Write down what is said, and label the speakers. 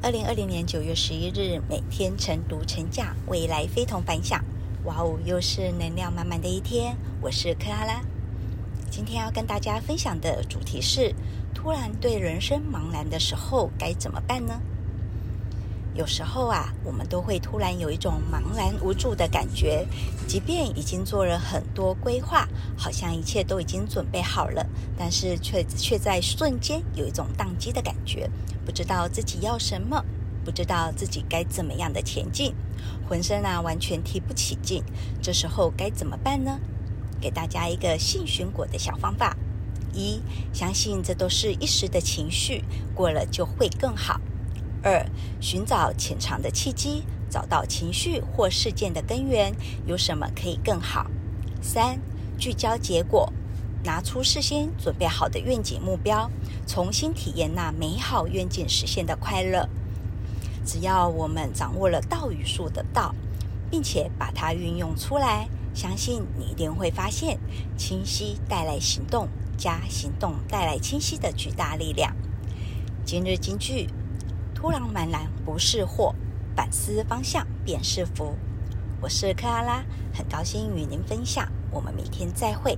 Speaker 1: 二零二零年九月十一日，每天晨读晨讲，未来非同凡响。哇哦，又是能量满满的一天。我是克拉拉，今天要跟大家分享的主题是：突然对人生茫然的时候该怎么办呢？有时候啊，我们都会突然有一种茫然无助的感觉，即便已经做了很多规划，好像一切都已经准备好了，但是却却在瞬间有一种宕机的感觉，不知道自己要什么，不知道自己该怎么样的前进，浑身啊完全提不起劲。这时候该怎么办呢？给大家一个信寻果的小方法：一，相信这都是一时的情绪，过了就会更好。二、寻找潜藏的契机，找到情绪或事件的根源，有什么可以更好？三、聚焦结果，拿出事先准备好的愿景目标，重新体验那美好愿景实现的快乐。只要我们掌握了道与术的道，并且把它运用出来，相信你一定会发现，清晰带来行动，加行动带来清晰的巨大力量。今日金句。突然茫然不是祸，反思方向便是福。我是克拉拉，很高兴与您分享。我们明天再会，